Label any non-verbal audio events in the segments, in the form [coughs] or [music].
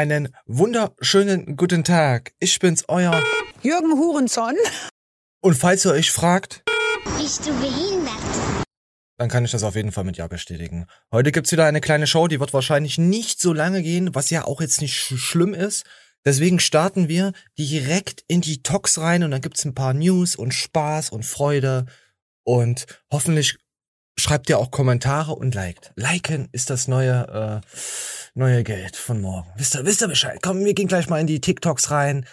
Einen wunderschönen guten Tag. Ich bin's, euer Jürgen Hurenson. Und falls ihr euch fragt, Bist du behindert? dann kann ich das auf jeden Fall mit Ja bestätigen. Heute gibt's wieder eine kleine Show, die wird wahrscheinlich nicht so lange gehen, was ja auch jetzt nicht sch schlimm ist. Deswegen starten wir direkt in die Talks rein und dann gibt's ein paar News und Spaß und Freude und hoffentlich schreibt ihr auch Kommentare und liked. Liken ist das neue äh, neue Geld von morgen. Wisst ihr, wisst ihr Bescheid? Komm, wir gehen gleich mal in die TikToks rein.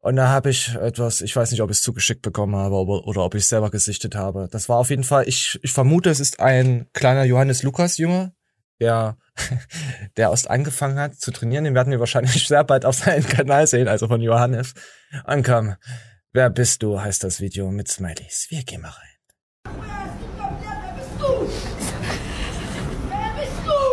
Und da habe ich etwas, ich weiß nicht, ob ich es zugeschickt bekommen habe oder, oder ob ich es selber gesichtet habe. Das war auf jeden Fall, ich, ich vermute, es ist ein kleiner Johannes Lukas Junge, der, [laughs] der erst angefangen hat zu trainieren. Den werden wir wahrscheinlich [laughs] sehr bald auf seinem Kanal sehen, also von Johannes. Komm, wer bist du, heißt das Video mit Smileys. Wir gehen mal rein. Wer bist du? Wer bist du?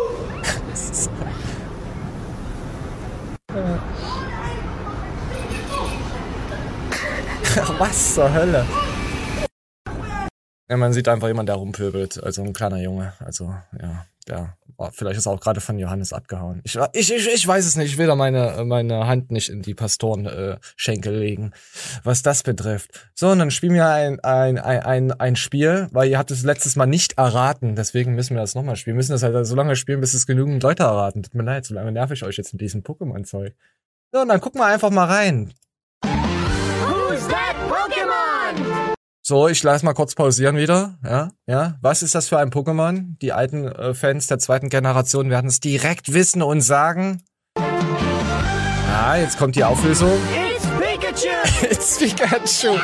Was zur Hölle? Ja, man sieht einfach jemand, der rumpöbelt. Also ein kleiner Junge. Also, ja, der war, vielleicht ist er auch gerade von Johannes abgehauen. Ich, ich, ich, ich weiß es nicht. Ich will da meine, meine Hand nicht in die Pastorenschenkel äh, legen, was das betrifft. So, und dann spielen wir ein, ein, ein, ein, ein Spiel, weil ihr habt es letztes Mal nicht erraten. Deswegen müssen wir das nochmal spielen. Wir müssen das halt so lange spielen, bis es genügend Leute erraten. Tut mir leid, so lange nerv ich euch jetzt mit diesem Pokémon-Zeug. So, und dann gucken wir einfach mal rein. So, ich lass mal kurz pausieren wieder. Ja, ja. Was ist das für ein Pokémon? Die alten äh, Fans der zweiten Generation werden es direkt wissen und sagen. Ja, jetzt kommt die Auflösung. It's Pikachu! [laughs] It's Pikachu.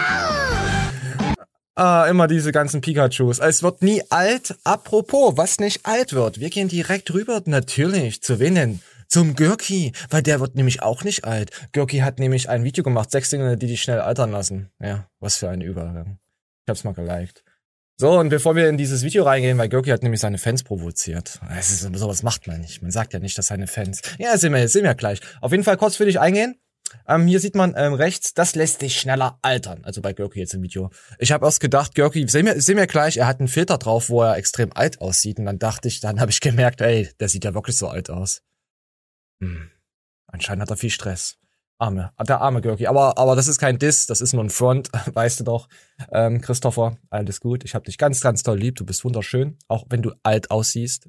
Ah, immer diese ganzen Pikachus. Es wird nie alt. Apropos, was nicht alt wird. Wir gehen direkt rüber, natürlich. Zu wen denn? Zum Görki, weil der wird nämlich auch nicht alt. Görki hat nämlich ein Video gemacht, sechs Dinge, die dich schnell altern lassen. Ja, was für ein Übergang. Ich hab's mal geliked. So, und bevor wir in dieses Video reingehen, weil Görki hat nämlich seine Fans provoziert. Es ist, sowas macht man nicht. Man sagt ja nicht, dass seine Fans. Ja, sehen wir, sehen wir gleich. Auf jeden Fall kurz für dich eingehen. Ähm, hier sieht man ähm, rechts, das lässt dich schneller altern. Also bei Görki jetzt im Video. Ich habe erst gedacht, Görki, sehen wir, sehen wir gleich, er hat einen Filter drauf, wo er extrem alt aussieht. Und dann dachte ich, dann habe ich gemerkt, ey, der sieht ja wirklich so alt aus. Hm. Anscheinend hat er viel Stress. Arme, der arme Görki. Aber, aber das ist kein Diss, das ist nur ein Front, [laughs] weißt du doch. Ähm, Christopher, alles gut. Ich hab dich ganz, ganz toll lieb. Du bist wunderschön, auch wenn du alt aussiehst.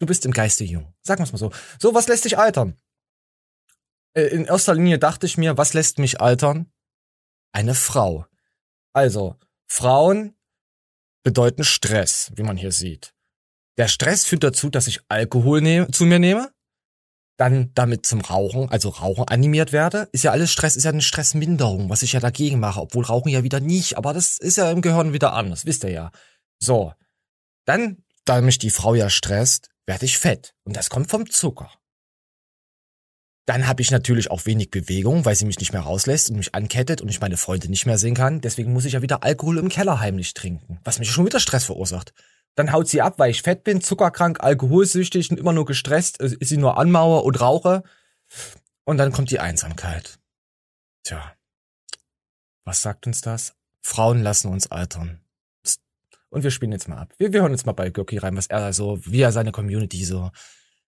Du bist im Geiste jung. Sagen wir's mal so. So, was lässt dich altern? Äh, in erster Linie dachte ich mir, was lässt mich altern? Eine Frau. Also, Frauen bedeuten Stress, wie man hier sieht. Der Stress führt dazu, dass ich Alkohol zu mir nehme dann damit zum Rauchen, also Rauchen animiert werde, ist ja alles Stress, ist ja eine Stressminderung, was ich ja dagegen mache, obwohl Rauchen ja wieder nicht, aber das ist ja im Gehirn wieder anders, wisst ihr ja. So, dann, da mich die Frau ja stresst, werde ich fett und das kommt vom Zucker. Dann habe ich natürlich auch wenig Bewegung, weil sie mich nicht mehr rauslässt und mich ankettet und ich meine Freunde nicht mehr sehen kann. Deswegen muss ich ja wieder Alkohol im Keller heimlich trinken, was mich schon wieder Stress verursacht. Dann haut sie ab, weil ich fett bin, zuckerkrank, alkoholsüchtig und immer nur gestresst, ist sie nur anmauer und rauche. Und dann kommt die Einsamkeit. Tja, was sagt uns das? Frauen lassen uns altern. Und wir spielen jetzt mal ab. Wir, wir hören jetzt mal bei Görki rein, was er so, wie er seine Community so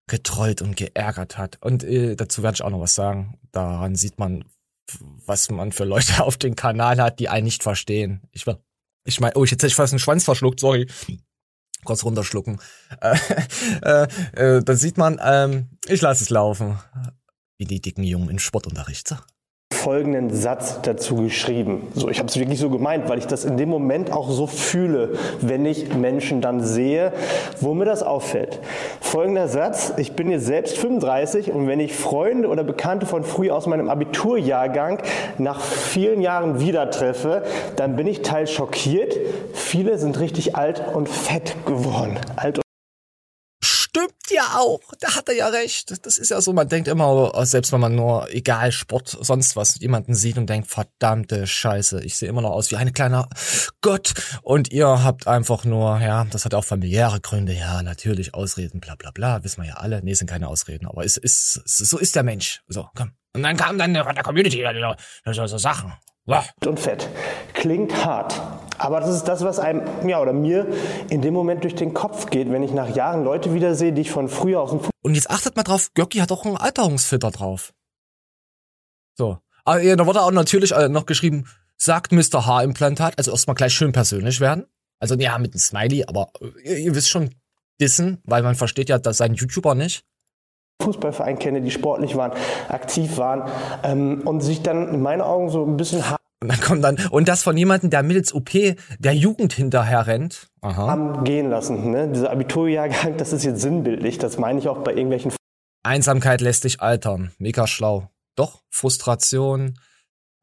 getrollt und geärgert hat. Und äh, dazu werde ich auch noch was sagen. Daran sieht man, was man für Leute [laughs] auf dem Kanal hat, die einen nicht verstehen. Ich ich meine, oh, ich jetzt hätte ich fast einen Schwanz verschluckt, sorry kurz runterschlucken. Äh, [laughs] äh, äh, da sieht man, ähm, ich lasse es laufen. Wie die dicken Jungen im Sportunterricht. So folgenden Satz dazu geschrieben. So, ich habe es wirklich so gemeint, weil ich das in dem Moment auch so fühle, wenn ich Menschen dann sehe, wo mir das auffällt. Folgender Satz, ich bin jetzt selbst 35 und wenn ich Freunde oder Bekannte von früher aus meinem Abiturjahrgang nach vielen Jahren wieder treffe, dann bin ich teils schockiert. Viele sind richtig alt und fett geworden. Alt stimmt ja auch. Da hat er ja recht. Das ist ja so, man denkt immer, selbst wenn man nur, egal, Sport, sonst was, jemanden sieht und denkt, verdammte Scheiße, ich sehe immer noch aus wie ein kleiner Gott. Und ihr habt einfach nur, ja, das hat auch familiäre Gründe, ja, natürlich, Ausreden, bla bla bla, wissen wir ja alle. Nee, sind keine Ausreden, aber es ist, so ist der Mensch. So, komm. Und dann kam dann von der Community so, Sachen. Wah. und fett. Klingt hart. Aber das ist das, was einem, ja, oder mir in dem Moment durch den Kopf geht, wenn ich nach Jahren Leute wiedersehe, die ich von früher aus dem Und jetzt achtet mal drauf, Göcki hat auch einen Alterungsfilter drauf. So. Aber ja, da wurde auch natürlich äh, noch geschrieben, sagt Mr. Haarimplantat, also erstmal gleich schön persönlich werden. Also ja, mit einem Smiley, aber äh, ihr, ihr wisst schon, dissen, weil man versteht ja, dass sein YouTuber nicht. Fußballverein kenne, die sportlich waren, aktiv waren ähm, und sich dann in meinen Augen so ein bisschen Und dann kommt dann, und das von jemandem, der mittels OP der Jugend hinterher rennt. Aha. haben gehen lassen. Ne? Dieser Abiturjahrgang, das ist jetzt sinnbildlich. Das meine ich auch bei irgendwelchen Einsamkeit lässt dich altern. Mega schlau. Doch, Frustration.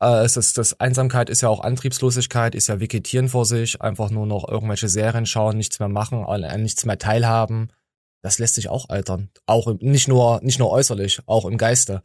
Äh, es ist, das Einsamkeit ist ja auch Antriebslosigkeit, ist ja Vegetieren vor sich, einfach nur noch irgendwelche Serien schauen, nichts mehr machen, an nichts mehr teilhaben. Das lässt sich auch altern. Auch im, nicht nur, nicht nur äußerlich, auch im Geiste.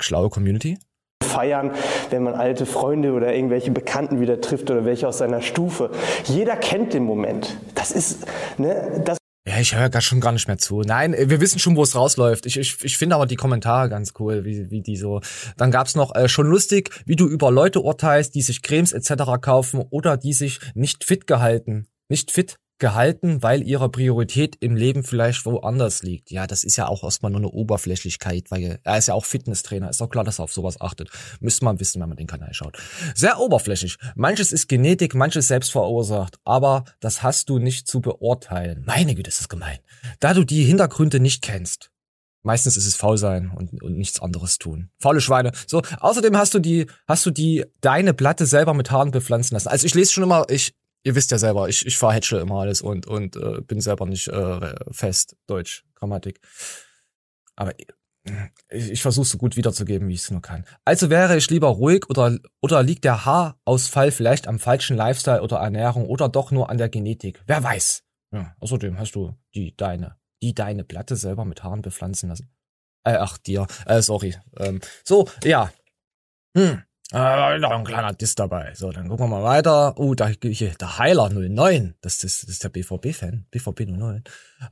Schlaue Community. Feiern, wenn man alte Freunde oder irgendwelche Bekannten wieder trifft oder welche aus seiner Stufe. Jeder kennt den Moment. Das ist, ne, das Ja, ich höre gar schon gar nicht mehr zu. Nein, wir wissen schon, wo es rausläuft. Ich, ich, ich finde aber die Kommentare ganz cool, wie, wie die so. Dann gab's noch äh, schon lustig, wie du über Leute urteilst, die sich Cremes etc. kaufen oder die sich nicht fit gehalten, nicht fit gehalten, weil ihre Priorität im Leben vielleicht woanders liegt. Ja, das ist ja auch erstmal nur eine Oberflächlichkeit, weil er ist ja auch Fitnesstrainer. Ist doch klar, dass er auf sowas achtet. Müsste man wissen, wenn man den Kanal schaut. Sehr oberflächlich. Manches ist Genetik, manches selbst verursacht. Aber das hast du nicht zu beurteilen. Meine Güte, ist das gemein. Da du die Hintergründe nicht kennst. Meistens ist es faul sein und, und nichts anderes tun. Faule Schweine. So, außerdem hast du die, hast du die, deine Platte selber mit Haaren bepflanzen lassen. Also ich lese schon immer, ich, ihr wisst ja selber, ich, ich verhätschel immer alles und, und äh, bin selber nicht äh, fest Deutsch, Grammatik. Aber ich, ich versuche so gut wiederzugeben, wie ich es nur kann. Also wäre ich lieber ruhig oder, oder liegt der Haarausfall vielleicht am falschen Lifestyle oder Ernährung oder doch nur an der Genetik? Wer weiß. Ja, außerdem hast du die deine, die deine Platte selber mit Haaren bepflanzen lassen. Äh, ach, dir. Äh, sorry. Ähm, so, ja. Hm. Äh, noch ein kleiner Diss dabei. So, dann gucken wir mal weiter. Oh, da hier, der Heiler 09. Das, das, das ist der BVB-Fan. BVB 09.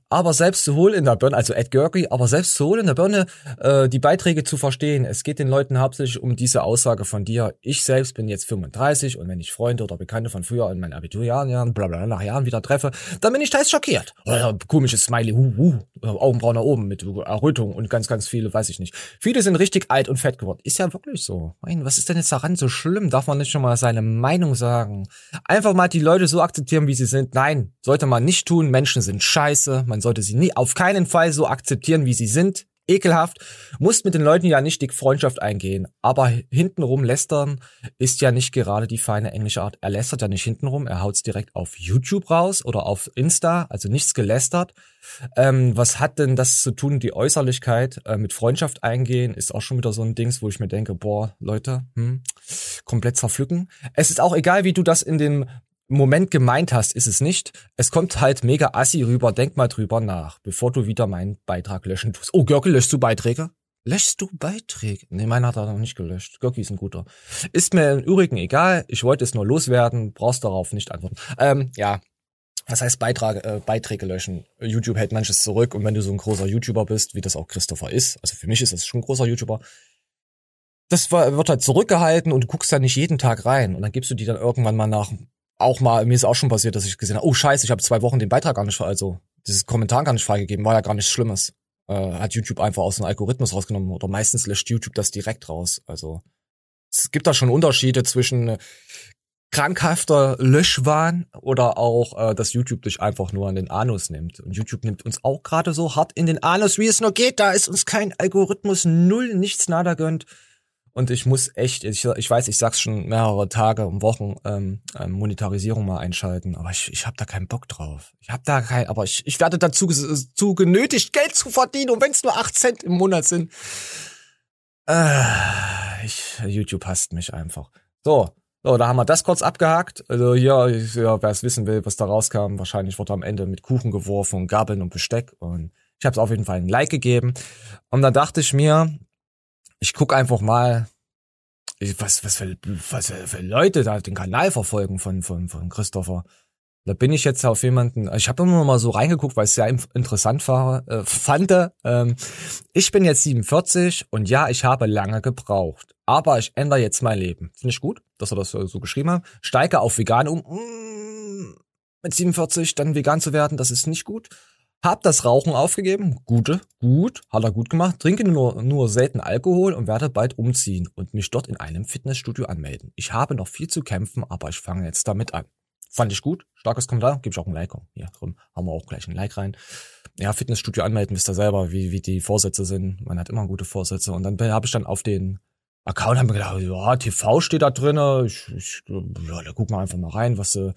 Aber selbst zu holen in der Birne, also Ed Görki, aber selbst zu holen in der Birne, äh, die Beiträge zu verstehen. Es geht den Leuten hauptsächlich um diese Aussage von dir. Ich selbst bin jetzt 35 und wenn ich Freunde oder Bekannte von früher in meinen Abiturjahren, bla bla, nach Jahren wieder treffe, dann bin ich teils schockiert. Oder komisches Smiley, hu, hu, Augenbrauen nach oben mit Errötung und ganz, ganz viele, weiß ich nicht. Viele sind richtig alt und fett geworden. Ist ja wirklich so. Mein, was ist denn jetzt daran so schlimm? Darf man nicht schon mal seine Meinung sagen? Einfach mal die Leute so akzeptieren, wie sie sind. Nein, sollte man nicht tun. Menschen sind scheiße. Man sollte sie nie, auf keinen Fall so akzeptieren, wie sie sind. Ekelhaft. Muss mit den Leuten ja nicht die Freundschaft eingehen. Aber hintenrum lästern ist ja nicht gerade die feine englische Art. Er lästert ja nicht hintenrum. Er haut's direkt auf YouTube raus oder auf Insta. Also nichts gelästert. Ähm, was hat denn das zu tun, die Äußerlichkeit äh, mit Freundschaft eingehen, ist auch schon wieder so ein Dings, wo ich mir denke, boah, Leute, hm, komplett zerpflücken. Es ist auch egal, wie du das in dem Moment gemeint hast, ist es nicht. Es kommt halt mega assi rüber, denk mal drüber nach, bevor du wieder meinen Beitrag löschen tust. Oh, Görke, löschst du Beiträge? Löschst du Beiträge? Nee, meiner hat er noch nicht gelöscht. Görki ist ein guter. Ist mir im Übrigen egal, ich wollte es nur loswerden, brauchst darauf nicht antworten. Ähm, ja, was heißt Beitrag, äh, Beiträge löschen? YouTube hält manches zurück und wenn du so ein großer YouTuber bist, wie das auch Christopher ist, also für mich ist das schon ein großer YouTuber, das wird halt zurückgehalten und du guckst da nicht jeden Tag rein und dann gibst du die dann irgendwann mal nach, auch mal, mir ist auch schon passiert, dass ich gesehen habe, oh scheiße, ich habe zwei Wochen den Beitrag gar nicht, also dieses Kommentar gar nicht freigegeben, war ja gar nichts Schlimmes. Äh, hat YouTube einfach aus dem Algorithmus rausgenommen oder meistens löscht YouTube das direkt raus. Also es gibt da schon Unterschiede zwischen äh, krankhafter Löschwahn oder auch, äh, dass YouTube dich einfach nur an den Anus nimmt. Und YouTube nimmt uns auch gerade so hart in den Anus, wie es nur geht. Da ist uns kein Algorithmus, null, nichts nada gönnt. Und ich muss echt, ich, ich weiß, ich sag's schon mehrere Tage und Wochen, ähm, ähm, Monetarisierung mal einschalten, aber ich, ich habe da keinen Bock drauf. Ich habe da kein, aber ich, ich werde dazu zu genötigt, Geld zu verdienen, und wenn es nur acht Cent im Monat sind. Äh, ich, YouTube hasst mich einfach. So, so, da haben wir das kurz abgehakt. Also hier, ja, wer es wissen will, was da rauskam, wahrscheinlich wurde am Ende mit Kuchen geworfen und Gabeln und Besteck. Und ich habe es auf jeden Fall ein Like gegeben. Und dann dachte ich mir, ich guck einfach mal, was, was, für, was für Leute da den Kanal verfolgen von, von, von Christopher. Da bin ich jetzt auf jemanden, ich habe immer mal so reingeguckt, weil es sehr interessant war, äh, fand. Ähm, ich bin jetzt 47 und ja, ich habe lange gebraucht. aber ich ändere jetzt mein Leben. Finde ich gut, dass er das so geschrieben hat. Steige auf vegan um. Mm, Mit 47 dann vegan zu werden, das ist nicht gut. Hab das Rauchen aufgegeben. Gute, gut, hat er gut gemacht. Trinke nur, nur selten Alkohol und werde bald umziehen und mich dort in einem Fitnessstudio anmelden. Ich habe noch viel zu kämpfen, aber ich fange jetzt damit an. Fand ich gut. Starkes Kommentar. Gebe ich auch ein Like. Hier drin haben wir auch gleich ein Like rein. Ja, Fitnessstudio anmelden, wisst ihr selber, wie, wie die Vorsätze sind. Man hat immer gute Vorsätze. Und dann habe ich dann auf den Account haben wir gedacht, ja, TV steht da drinne. Ich, ich, ja, da gucken wir einfach mal rein, was, äh,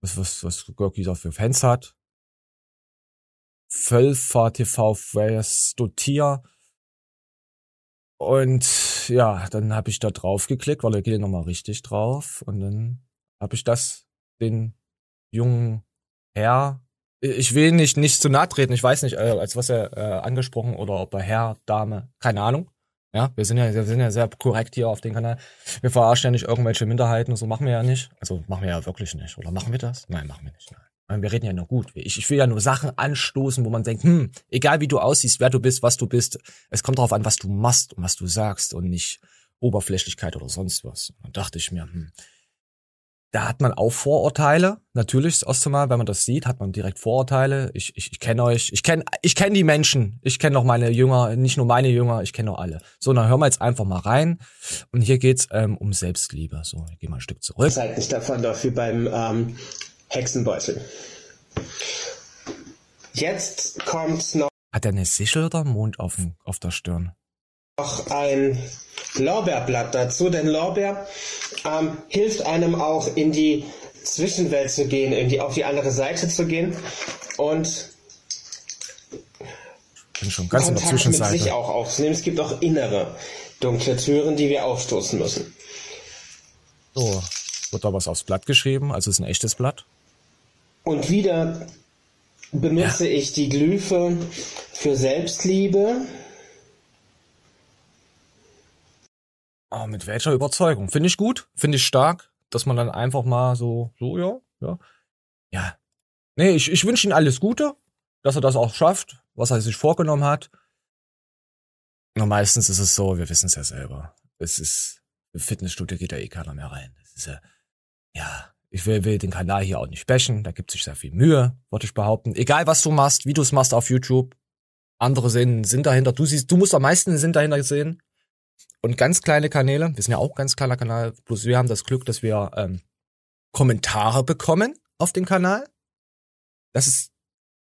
was, was, was Gorky da für Fans hat. Völfer TV Dotier. Und ja, dann habe ich da drauf geklickt, weil da geht ja nochmal richtig drauf. Und dann habe ich das den jungen Herr, ich will nicht, nicht zu nahe treten, ich weiß nicht, äh, als was er äh, angesprochen oder ob er Herr, Dame, keine Ahnung. Ja, wir sind ja, wir sind ja sehr korrekt hier auf dem Kanal. Wir verarschen ja nicht irgendwelche Minderheiten, so machen wir ja nicht. Also machen wir ja wirklich nicht. Oder machen wir das? Nein, machen wir nicht. Nein. Wir reden ja nur gut. Ich, ich will ja nur Sachen anstoßen, wo man denkt, hm, egal wie du aussiehst, wer du bist, was du bist, es kommt darauf an, was du machst und was du sagst und nicht Oberflächlichkeit oder sonst was. Dann dachte ich mir, hm, da hat man auch Vorurteile. Natürlich, das erste Mal, wenn man das sieht, hat man direkt Vorurteile. Ich, ich, ich kenne euch, ich kenne ich kenn die Menschen. Ich kenne noch meine Jünger, nicht nur meine Jünger, ich kenne noch alle. So, dann hören wir jetzt einfach mal rein. Und hier geht's ähm, um Selbstliebe. So, ich gehe mal ein Stück zurück. Seid nicht davon doch wie beim ähm, Hexenbeutel. Jetzt kommt noch Hat er eine Sichel oder einen Mond auf, dem- auf der Stirn? ein Lorbeerblatt dazu, denn Lorbeer ähm, hilft einem auch in die Zwischenwelt zu gehen, in die, auf die andere Seite zu gehen und Bin schon ganz in der Kontakt mit sich Zwischenseite. auch aufzunehmen. Es gibt auch innere dunkle Türen, die wir aufstoßen müssen. So, wird da was aufs Blatt geschrieben? Also ist ein echtes Blatt? Und wieder benutze ich die Glyphe für Selbstliebe. Ah, mit welcher Überzeugung? Finde ich gut, finde ich stark, dass man dann einfach mal so, so, ja, ja. Ja. Nee, ich, ich wünsche ihm alles Gute, dass er das auch schafft, was er sich vorgenommen hat. Nur meistens ist es so, wir wissen es ja selber. Es ist, im Fitnessstudio geht da eh keiner mehr rein. Das ist ja, ja, ich will, will den Kanal hier auch nicht bashen, da gibt sich sehr viel Mühe, würde ich behaupten. Egal was du machst, wie du es machst auf YouTube, andere sehen Sinn dahinter. Du siehst, du musst am meisten Sinn dahinter sehen. Und ganz kleine Kanäle, wir sind ja auch ganz kleiner Kanal, bloß wir haben das Glück, dass wir ähm, Kommentare bekommen auf dem Kanal. Das ist,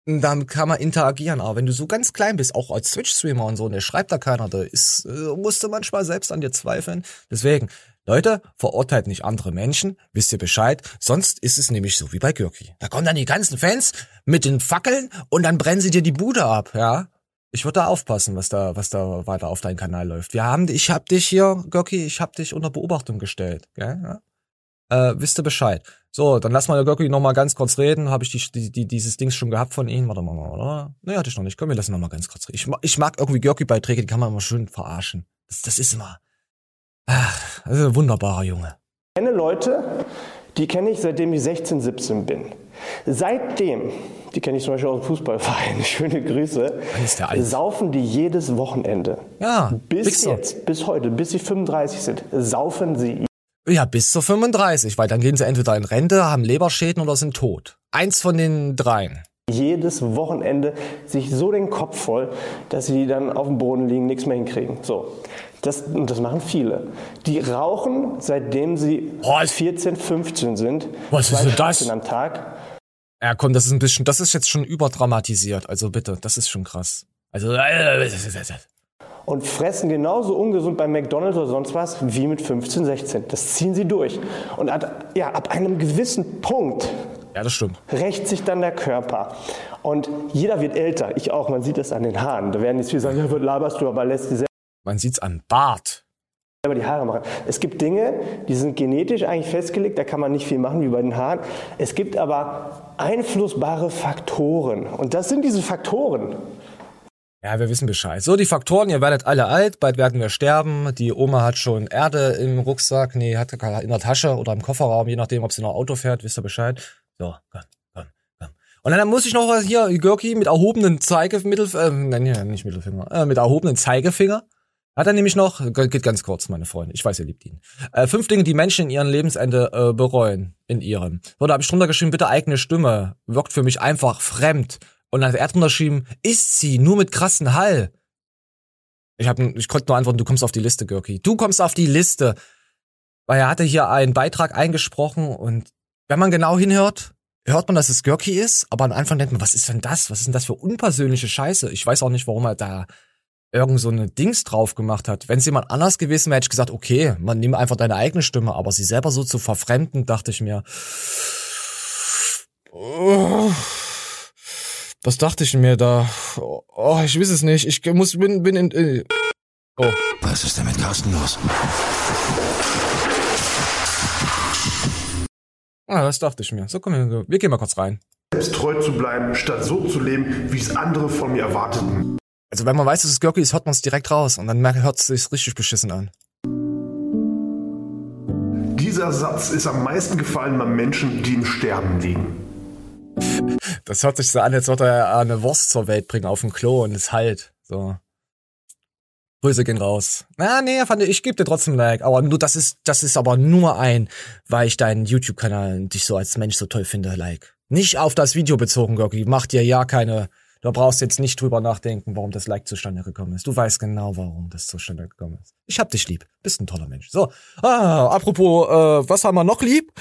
damit kann man interagieren. Aber wenn du so ganz klein bist, auch als Twitch-Streamer und so, und der schreibt da keiner, da ist, äh, du manchmal selbst an dir zweifeln. Deswegen, Leute, verurteilt nicht andere Menschen, wisst ihr Bescheid, sonst ist es nämlich so wie bei Gürki. Da kommen dann die ganzen Fans mit den Fackeln und dann brennen sie dir die Bude ab, ja. Ich würde da aufpassen, was da, was da weiter auf deinem Kanal läuft. Wir haben, ich hab dich hier, Görki, ich hab dich unter Beobachtung gestellt, gell? Ja? Äh, wisst ihr Bescheid. So, dann lass mal Görki noch mal ganz kurz reden. Habe ich die, die, die, dieses Dings schon gehabt von ihm? Warte mal, oder? Nee, hatte ich noch nicht. Komm, wir lassen noch mal ganz kurz reden. Ich, ich mag irgendwie Görki-Beiträge, die kann man immer schön verarschen. Das, das ist immer, ach, das ist ein wunderbarer Junge. Ich kenne Leute, die kenne ich seitdem ich 16, 17 bin. Seitdem, die kenne ich zum Beispiel aus dem Fußballverein, [laughs] schöne Grüße, saufen die jedes Wochenende. Ja, Bis Wichser. jetzt, bis heute, bis sie 35 sind, saufen sie Ja, bis zur 35, weil dann gehen sie entweder in Rente, haben Leberschäden oder sind tot. Eins von den dreien. jedes Wochenende sich so den Kopf voll, dass sie dann auf dem Boden liegen, nichts mehr hinkriegen. So. Das, und das machen viele. Die rauchen, seitdem sie Was? 14, 15 sind. Was ist denn das? Am Tag. Ja, komm, das ist ein bisschen, das ist jetzt schon überdramatisiert. Also bitte, das ist schon krass. Also, äh, und fressen genauso ungesund bei McDonalds oder sonst was wie mit 15, 16. Das ziehen sie durch. Und ab, ja, ab einem gewissen Punkt ja, das stimmt. rächt sich dann der Körper. Und jeder wird älter. Ich auch. Man sieht es an den Haaren. Da werden jetzt viele sagen, ja, laberst du, aber lässt die Man sieht's am Bart. selber die Haare machen. Es gibt Dinge, die sind genetisch eigentlich festgelegt. Da kann man nicht viel machen wie bei den Haaren. Es gibt aber einflussbare Faktoren. Und das sind diese Faktoren. Ja, wir wissen Bescheid. So, die Faktoren, ihr werdet alle alt, bald werden wir sterben. Die Oma hat schon Erde im Rucksack, nee, hat in der Tasche oder im Kofferraum, je nachdem, ob sie noch Auto fährt, wisst ihr Bescheid. So, komm, komm, komm. Und dann muss ich noch was hier, Görki, mit erhobenen Zeigemittel, äh, nein, nicht Mittelfinger, äh, mit erhobenen Zeigefinger. Hat er nämlich noch, geht ganz kurz, meine Freunde, ich weiß, ihr liebt ihn. Äh, fünf Dinge, die Menschen in ihrem Lebensende äh, bereuen, in ihrem. So, da habe ich drunter geschrieben, bitte eigene Stimme, wirkt für mich einfach fremd. Und dann hat er drunter geschrieben, ist sie, nur mit krassen Hall. Ich, hab, ich konnte nur antworten, du kommst auf die Liste, Görki. Du kommst auf die Liste. Weil er hatte hier einen Beitrag eingesprochen und wenn man genau hinhört, hört man, dass es Görki ist, aber am Anfang denkt man, was ist denn das? Was ist denn das für unpersönliche Scheiße? Ich weiß auch nicht, warum er da irgend so eine Dings drauf gemacht hat. Wenn es jemand anders gewesen wäre, hätte ich gesagt, okay, man nimmt einfach deine eigene Stimme, aber sie selber so zu verfremden, dachte ich mir. Oh, was dachte ich mir da? Oh, ich weiß es nicht. Ich muss bin bin in. in oh. Was ist denn mit Carsten los? Ah, das dachte ich mir. So, komm, wir, wir gehen mal kurz rein. selbst treu zu bleiben, statt so zu leben, wie es andere von mir erwarteten. Also wenn man weiß, dass es Görki ist, hört man es direkt raus und dann hört es sich richtig beschissen an. Dieser Satz ist am meisten gefallen bei Menschen, die im Sterben liegen. Das hört sich so an, als würde er eine Wurst zur Welt bringen auf dem Klo und es halt. So. Grüße gehen raus. Na, nee, fand ich, ich gebe dir trotzdem ein Like. Aber nur, das ist, das ist aber nur ein, weil ich deinen YouTube-Kanal und dich so als Mensch so toll finde, Like. Nicht auf das Video bezogen, Gorki. Mach dir ja keine, du brauchst jetzt nicht drüber nachdenken, warum das Like zustande gekommen ist. Du weißt genau, warum das zustande gekommen ist. Ich hab dich lieb. Bist ein toller Mensch. So. Ah, apropos, äh, was haben wir noch lieb?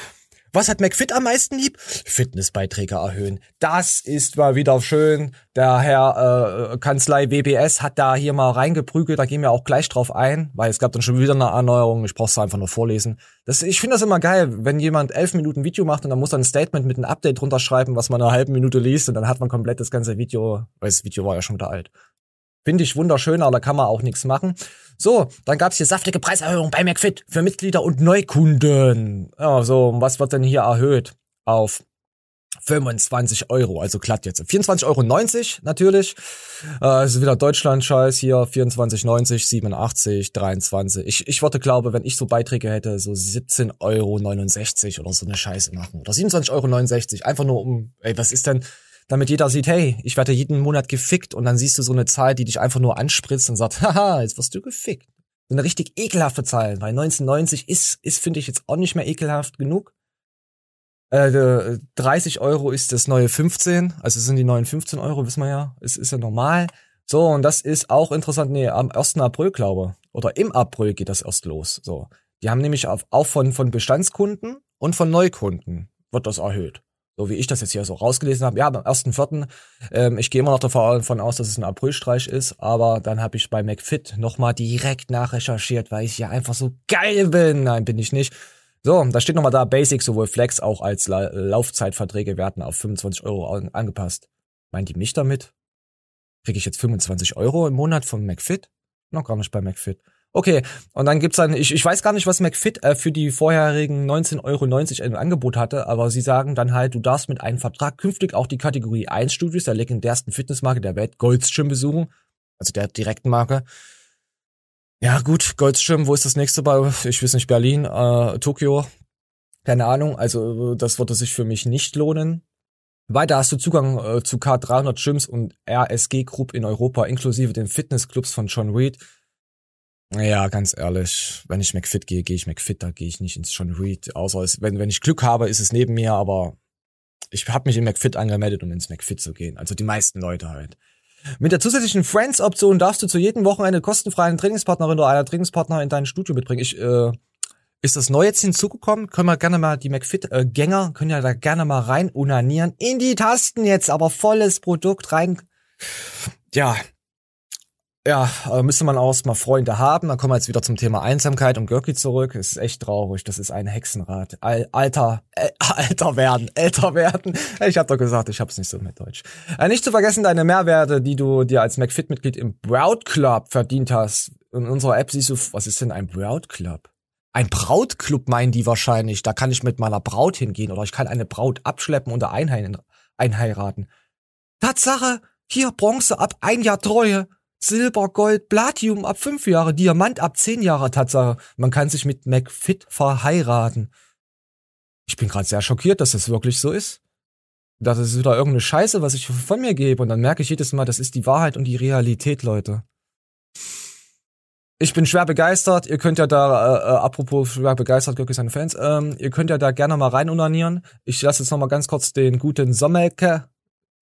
Was hat McFit am meisten lieb? Fitnessbeiträge erhöhen. Das ist mal wieder schön. Der Herr äh, Kanzlei WBS hat da hier mal reingeprügelt. Da gehen wir auch gleich drauf ein, weil es gab dann schon wieder eine Erneuerung. Ich brauch's einfach nur vorlesen. Das, ich finde das immer geil, wenn jemand elf Minuten Video macht und dann muss dann ein Statement mit einem Update drunter schreiben, was man in einer halben Minute liest und dann hat man komplett das ganze Video, weil das Video war ja schon wieder alt. Finde ich wunderschön, aber da kann man auch nichts machen. So, dann gab's hier saftige Preiserhöhung bei McFit für Mitglieder und Neukunden. Ja, so, was wird denn hier erhöht? Auf 25 Euro, also glatt jetzt. 24,90 Euro natürlich. Äh, ist wieder Deutschland-Scheiß hier. 24,90, 87, 23. Ich, ich würde glaube, wenn ich so Beiträge hätte, so 17,69 Euro oder so eine Scheiße machen. Oder 27,69 Euro. Einfach nur um, ey, was ist denn, damit jeder sieht, hey, ich werde jeden Monat gefickt und dann siehst du so eine Zahl, die dich einfach nur anspritzt und sagt, [laughs] haha, jetzt wirst du gefickt. So eine richtig ekelhafte Zahl, weil 1990 ist, ist finde ich jetzt auch nicht mehr ekelhaft genug. Äh, 30 Euro ist das neue 15, also sind die neuen 15 Euro, wissen wir ja, es ist ja normal. So, und das ist auch interessant, nee, am 1. April, glaube oder im April geht das erst los. So, die haben nämlich auch von, von Bestandskunden und von Neukunden wird das erhöht. So wie ich das jetzt hier so rausgelesen habe. Ja, am 1.4. Ähm, ich gehe immer noch davon aus, dass es ein Aprilstreich ist, aber dann habe ich bei McFit nochmal direkt nachrecherchiert, weil ich ja einfach so geil bin. Nein, bin ich nicht. So, da steht nochmal da, Basic sowohl Flex auch als La Laufzeitverträge werden auf 25 Euro an angepasst. Meint die mich damit? Kriege ich jetzt 25 Euro im Monat von McFit? Noch gar nicht bei McFit. Okay, und dann gibt's dann, ich, ich weiß gar nicht, was McFit äh, für die vorherigen 19,90 Euro im Angebot hatte, aber sie sagen dann halt, du darfst mit einem Vertrag künftig auch die Kategorie 1 Studios der legendärsten Fitnessmarke der Welt, Goldschirm, besuchen, also der direkten Marke. Ja gut, Goldschirm, wo ist das nächste bei, ich weiß nicht, Berlin, äh, Tokio, keine Ahnung, also das würde sich für mich nicht lohnen. Weiter hast du Zugang äh, zu K300 Gyms und RSG Group in Europa, inklusive den Fitnessclubs von John Reed. Ja, ganz ehrlich, wenn ich McFit gehe, gehe ich McFit, da gehe ich nicht ins John Reed. Außer es, wenn, wenn ich Glück habe, ist es neben mir, aber ich habe mich in McFit angemeldet, um ins McFit zu gehen. Also die meisten Leute halt. Mit der zusätzlichen Friends-Option darfst du zu jedem Wochenende kostenfreien Trainingspartnerin oder einer Trainingspartner in dein Studio mitbringen. Ich, äh, ist das neu jetzt hinzugekommen? Können wir gerne mal die McFit-Gänger, können ja da gerne mal rein unanieren. In die Tasten jetzt, aber volles Produkt rein. Ja, ja, äh, müsste man auch mal Freunde haben. Dann kommen wir jetzt wieder zum Thema Einsamkeit und Görki zurück. Es ist echt traurig. Das ist ein Hexenrad. Al alter, äh, [laughs] alter werden, älter werden. Ich hab doch gesagt, ich hab's nicht so mit Deutsch. Äh, nicht zu vergessen deine Mehrwerte, die du dir als McFit-Mitglied im Brout Club verdient hast. In unserer App siehst du, was ist denn ein Brout Club? Ein Brautclub meinen die wahrscheinlich. Da kann ich mit meiner Braut hingehen oder ich kann eine Braut abschleppen und einheiraten. Tatsache, hier Bronze ab ein Jahr Treue. Silber, Gold, Platinum ab fünf Jahre, Diamant ab zehn Jahre Tatsache. Man kann sich mit McFit verheiraten. Ich bin gerade sehr schockiert, dass das wirklich so ist. Das ist wieder irgendeine Scheiße, was ich von mir gebe. Und dann merke ich jedes Mal, das ist die Wahrheit und die Realität, Leute. Ich bin schwer begeistert. Ihr könnt ja da, äh, äh, apropos schwer begeistert, Göcki seine Fans, ähm, ihr könnt ja da gerne mal rein unanieren. Ich lasse jetzt noch mal ganz kurz den guten Sommelke,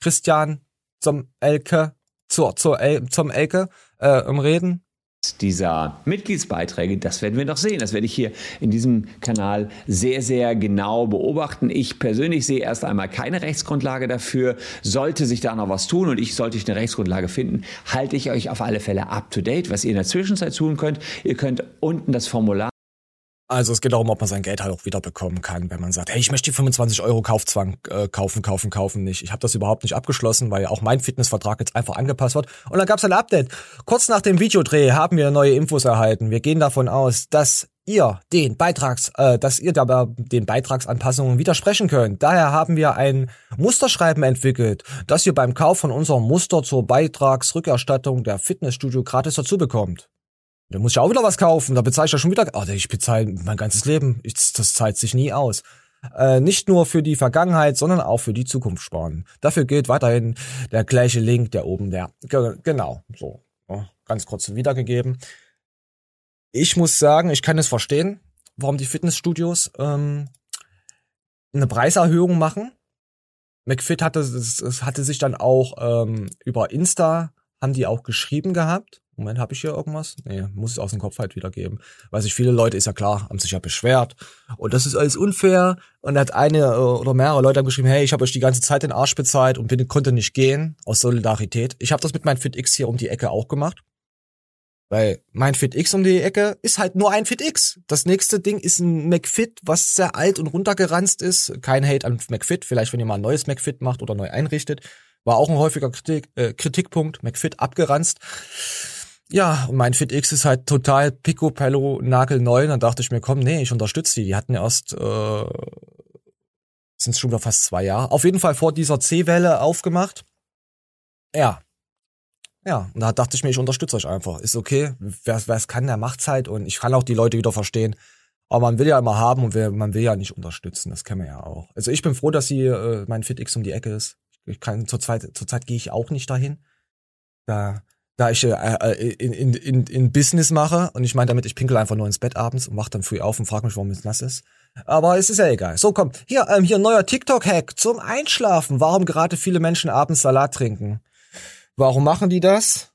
Christian Sommelke, zur, zur El, zum Elke, äh, um reden. dieser Mitgliedsbeiträge, das werden wir noch sehen. Das werde ich hier in diesem Kanal sehr, sehr genau beobachten. Ich persönlich sehe erst einmal keine Rechtsgrundlage dafür. Sollte sich da noch was tun und ich sollte ich eine Rechtsgrundlage finden, halte ich euch auf alle Fälle up to date. Was ihr in der Zwischenzeit tun könnt, ihr könnt unten das Formular Also es geht darum, ob man sein Geld halt auch wieder bekommen kann, wenn man sagt, hey, ich möchte die 25 Euro Kaufzwang äh, kaufen, kaufen, kaufen nicht. Ich habe das überhaupt nicht abgeschlossen, weil auch mein Fitnessvertrag jetzt einfach angepasst wird. Und dann gab es ein Update. Kurz nach dem Videodreh haben wir neue Infos erhalten. Wir gehen davon aus, dass ihr den Beitrags, äh, dass ihr dabei den Beitragsanpassungen widersprechen könnt. Daher haben wir ein Musterschreiben entwickelt, das ihr beim Kauf von unserem Muster zur Beitragsrückerstattung der Fitnessstudio gratis dazu bekommt. Da muss ich auch wieder was kaufen. Da bezahle ich ja schon wieder. Oh, ich bezahle mein ganzes Leben. Ich, das zahlt sich nie aus. Äh, nicht nur für die Vergangenheit, sondern auch für die Zukunft sparen. Dafür gilt weiterhin der gleiche Link, der oben der. Ge genau, so. Ganz kurz wiedergegeben. Ich muss sagen, ich kann es verstehen, warum die Fitnessstudios ähm, eine Preiserhöhung machen. McFit hatte, hatte sich dann auch ähm, über Insta, haben die auch geschrieben gehabt. Moment, habe ich hier irgendwas? Nee, muss es aus dem Kopf halt wiedergeben. Weil sich viele Leute, ist ja klar, haben sich ja beschwert. Und das ist alles unfair. Und hat eine äh, oder mehrere Leute haben geschrieben, hey, ich habe euch die ganze Zeit den Arsch bezahlt und bin, konnte nicht gehen, aus Solidarität. Ich habe das mit meinem FitX hier um die Ecke auch gemacht. Weil mein FitX um die Ecke ist halt nur ein FitX. Das nächste Ding ist ein McFit, was sehr alt und runtergeranzt ist. Kein Hate an McFit. Vielleicht, wenn ihr mal ein neues McFit macht oder neu einrichtet. War auch ein häufiger Kritik, äh, Kritikpunkt. McFit abgeranzt. Ja, und mein FitX ist halt total picobello nagelneu. Und dann dachte ich mir, komm, nee, ich unterstütze die. Die hatten erst, äh, sind schon wieder fast zwei Jahre. Auf jeden Fall vor dieser C-Welle aufgemacht. Ja. Ja, und da dachte ich mir, ich unterstütze euch einfach. Ist okay, wer es kann, der macht's halt. Und ich kann auch die Leute wieder verstehen. Aber man will ja immer haben und wer, man will ja nicht unterstützen. Das kennen wir ja auch. Also ich bin froh, dass hier äh, mein FitX um die Ecke ist. Ich kann zurzeit, zurzeit gehe ich auch nicht dahin. Da da ich äh, äh, in, in, in, in Business mache und ich meine damit, ich pinkel einfach nur ins Bett abends und wach dann früh auf und frage mich, warum es nass ist. Aber es ist ja egal. So, komm, hier, ähm, hier ein neuer TikTok-Hack zum Einschlafen. Warum gerade viele Menschen abends Salat trinken? Warum machen die das?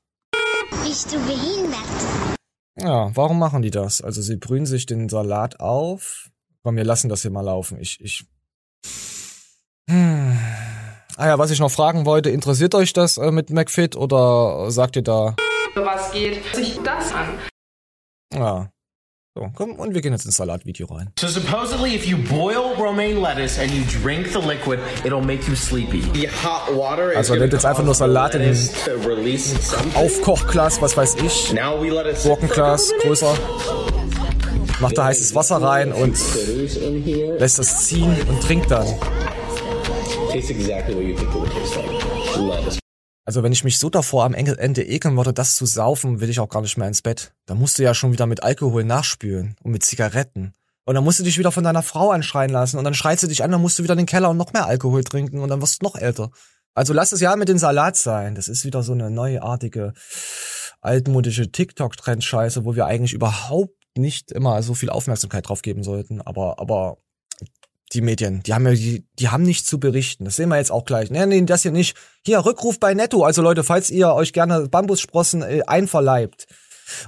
Bist du behindert? Ja, warum machen die das? Also sie brühen sich den Salat auf. Komm, wir lassen das hier mal laufen. Ich, ich. Hm. Ah ja, was ich noch fragen wollte, interessiert euch das äh, mit McFit oder sagt ihr da? was geht sich das an? Ja. So, komm, und wir gehen jetzt ins Salatvideo rein. So supposedly, if you boil romaine lettuce and you drink the liquid, it'll make you sleepy. The hot water Also er nimmt jetzt einfach nur Salat in. Aufkochglas, was weiß ich. Gurkenglas, größer. Macht da heißes Wasser rein und lässt es ziehen und trinkt dann. Also wenn ich mich so davor am Ende ekeln würde, das zu saufen, will ich auch gar nicht mehr ins Bett. Da musst du ja schon wieder mit Alkohol nachspülen und mit Zigaretten. Und dann musst du dich wieder von deiner Frau anschreien lassen und dann schreit sie dich an, dann musst du wieder in den Keller und noch mehr Alkohol trinken und dann wirst du noch älter. Also lass es ja mit den Salat sein. Das ist wieder so eine neuartige, altmodische TikTok-Trend-Scheiße, wo wir eigentlich überhaupt nicht immer so viel Aufmerksamkeit drauf geben sollten. Aber, aber die Medien, die haben ja, die, die haben nichts zu berichten. Das sehen wir jetzt auch gleich. Nee, nee, das hier nicht. Hier, Rückruf bei Netto. Also Leute, falls ihr euch gerne Bambussprossen äh, einverleibt.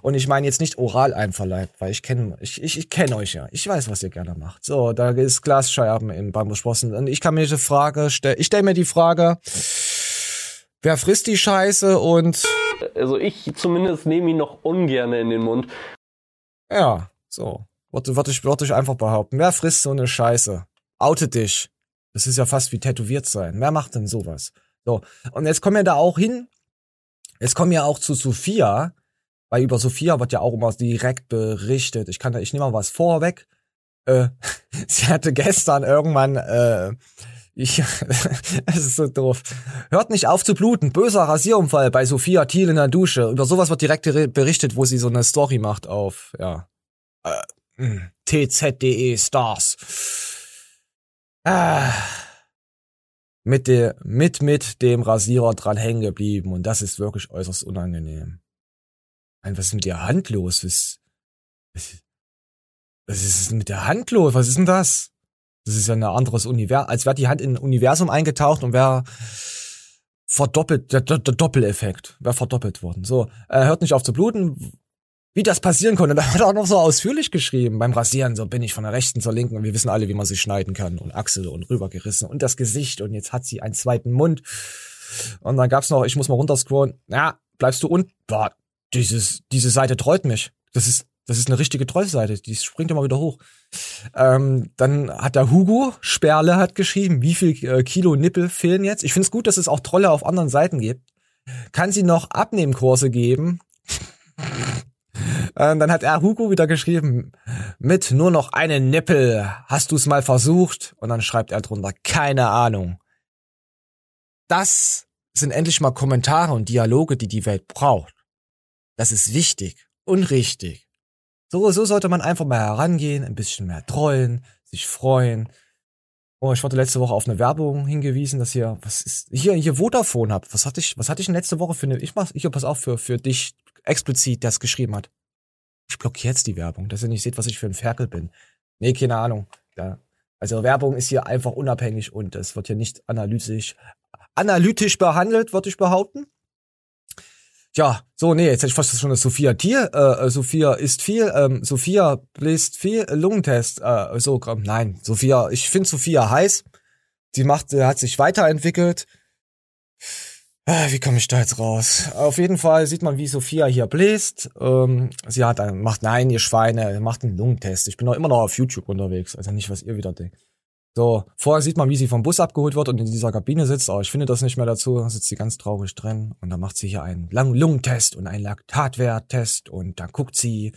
Und ich meine jetzt nicht oral einverleibt, weil ich kenne ich, ich, ich kenne euch ja. Ich weiß, was ihr gerne macht. So, da ist Glasscherben in Bambussprossen. Und ich kann mir die Frage stellen, ich stelle mir die Frage, wer frisst die Scheiße und Also ich zumindest nehme ihn noch ungern in den Mund. ja, so. Würde, würde ich, würde ich einfach behaupten. Wer frisst so eine Scheiße? Outet dich. Das ist ja fast wie tätowiert sein. Wer macht denn sowas? So. Und jetzt kommen wir da auch hin. Jetzt kommen wir auch zu Sophia. Weil über Sophia wird ja auch immer direkt berichtet. Ich kann da, ich nehme mal was vorweg. Äh, [laughs] sie hatte gestern irgendwann, äh, ich, [laughs] es ist so doof. Hört nicht auf zu bluten. Böser Rasierunfall bei Sophia Thiel in der Dusche. Über sowas wird direkt re- berichtet, wo sie so eine Story macht auf, ja. Äh, mh, tz.de Stars. Ah. Mit, der, mit, mit dem Rasierer dran hängen geblieben und das ist wirklich äußerst unangenehm. Nein, was ist mit der Hand los? Was, was, was ist mit der Hand los? Was ist denn das? Das ist ja ein anderes Universum, als wäre die Hand in ein Universum eingetaucht und wäre verdoppelt, der, der, der Doppeleffekt, wäre verdoppelt worden. So, er hört nicht auf zu bluten, wie das passieren konnte. Da hat er auch noch so ausführlich geschrieben. Beim Rasieren, so bin ich von der rechten zur linken und wir wissen alle, wie man sich schneiden kann. Und Achsel und rübergerissen und das Gesicht und jetzt hat sie einen zweiten Mund. Und dann gab's noch, ich muss mal runterscrollen. Ja, bleibst du unten? Boah, dieses, diese Seite treut mich. Das ist, das ist eine richtige Trollseite. Die springt immer wieder hoch. Ähm, dann hat der Hugo Sperle hat geschrieben, wie viel äh, Kilo Nippel fehlen jetzt. Ich find's gut, dass es auch Trolle auf anderen Seiten gibt. Kann sie noch Abnehmkurse geben? Ähm, dann hat er Hugo wieder geschrieben, mit nur noch einen Nippel, hast du's mal versucht? Und dann schreibt er drunter, keine Ahnung. Das sind endlich mal Kommentare und Dialoge, die die Welt braucht. Das ist wichtig und richtig. So, so sollte man einfach mal herangehen, ein bisschen mehr trollen, sich freuen. Oh, ich wurde letzte Woche auf eine Werbung hingewiesen, dass hier, was ist, hier, hier Vodafone habt. Was hatte ich, was hatte ich denn letzte Woche für eine, ich mach, ich pass auf für, für dich explizit, das geschrieben hat. Ich blockiere jetzt die Werbung, dass ihr nicht seht, was ich für ein Ferkel bin. Nee, keine Ahnung. Ja. Also Werbung ist hier einfach unabhängig und es wird hier nicht analytisch, analytisch behandelt, würde ich behaupten. Ja, so, nee, jetzt hätte ich fast schon das Sophia Tier, äh, Sophia isst viel, ähm, Sophia bläst viel, äh, Lungentest, äh, so, komm, nein, Sophia, ich finde Sophia heiß. Sie macht, äh, hat sich weiterentwickelt. Äh, Wie komme ich da jetzt raus? Auf jeden Fall sieht man, wie Sophia hier bläst. Ähm, sie hat einen, macht, nein, ihr Schweine, macht einen Lungentest. Ich bin noch immer noch auf YouTube unterwegs, also nicht, was ihr wieder denkt. So, vorher sieht man, wie sie vom Bus abgeholt wird und in dieser Kabine sitzt, aber ich finde das nicht mehr dazu, Da sitzt sie ganz traurig drin und dann macht sie hier einen langen Lungentest und einen Laktatwerttest und dann guckt sie,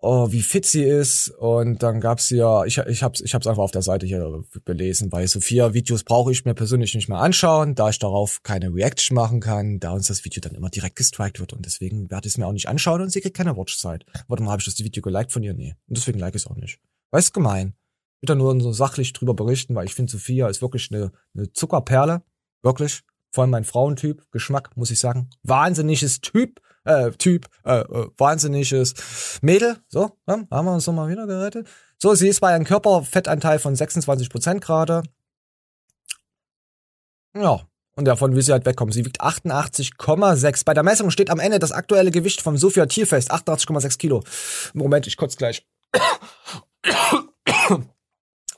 oh, wie fit sie ist und dann gab's ja, ich, ich hab's, ich hab's einfach auf der Seite hier belesen, weil Sophia Videos brauche ich mir persönlich nicht mehr anschauen, da ich darauf keine Reaction machen kann, da uns das Video dann immer direkt gestrikt wird und deswegen werde ich es mir auch nicht anschauen und sie kriegt keine Watchzeit. Warte mal, habe ich das Video geliked von ihr? Nee. Und deswegen like ich es auch nicht. Weil es gemein. Ich will da nur so sachlich drüber berichten, weil ich finde, Sophia ist wirklich eine, eine Zuckerperle. Wirklich. Vor allem mein Frauentyp. Geschmack, muss ich sagen. Wahnsinniges Typ. Äh, Typ. Äh, äh, wahnsinniges Mädel. So, ja, haben wir uns nochmal wieder gerettet. So, sie ist bei einem Körperfettanteil von 26% gerade. Ja. Und davon will sie halt wegkommen. Sie wiegt 88,6. Bei der Messung steht am Ende das aktuelle Gewicht vom Sophia Tierfest. 88,6 Kilo. Moment, ich kotze gleich. [coughs]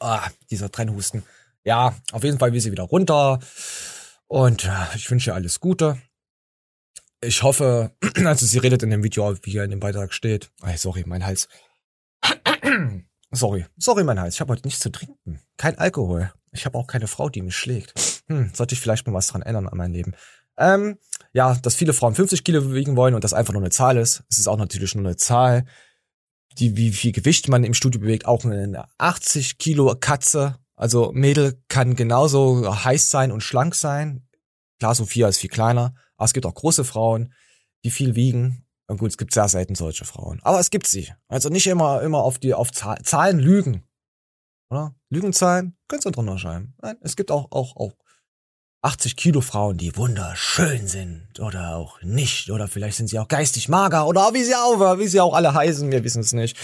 ah, dieser Trennhusten. Ja, auf jeden Fall will sie wieder runter. Und äh, ich wünsche ihr alles Gute. Ich hoffe, [clears throat] also sie redet in dem Video, wie hier in dem Beitrag steht. Ay, sorry, mein Hals. [clears throat] sorry, sorry, mein Hals. Ich habe heute nichts zu trinken. Kein Alkohol. Ich habe auch keine Frau, die mich schlägt. Hm, sollte ich vielleicht mal was dran ändern an meinem Leben. Ähm, ja, dass viele Frauen 50 Kilo wiegen wollen und das einfach nur eine Zahl ist. Es ist auch natürlich nur eine Zahl die, wie viel Gewicht man im Studio bewegt, auch eine 80 Kilo Katze. Also Mädel kann genauso heiß sein und schlank sein. Klar, Sophia ist viel kleiner, aber es gibt auch große Frauen, die viel wiegen. Und gut, es gibt sehr selten solche Frauen. Aber es gibt sie. Also nicht immer, immer auf die, auf Zahlen lügen. Oder? Lügenzahlen, könntest du drunter schreiben. Nein, es gibt auch, auch, auch 80 Kilo Frauen, die wunderschön sind oder auch nicht oder vielleicht sind sie auch geistig mager oder wie sie auch, wie sie auch alle heißen, wir wissen es nicht.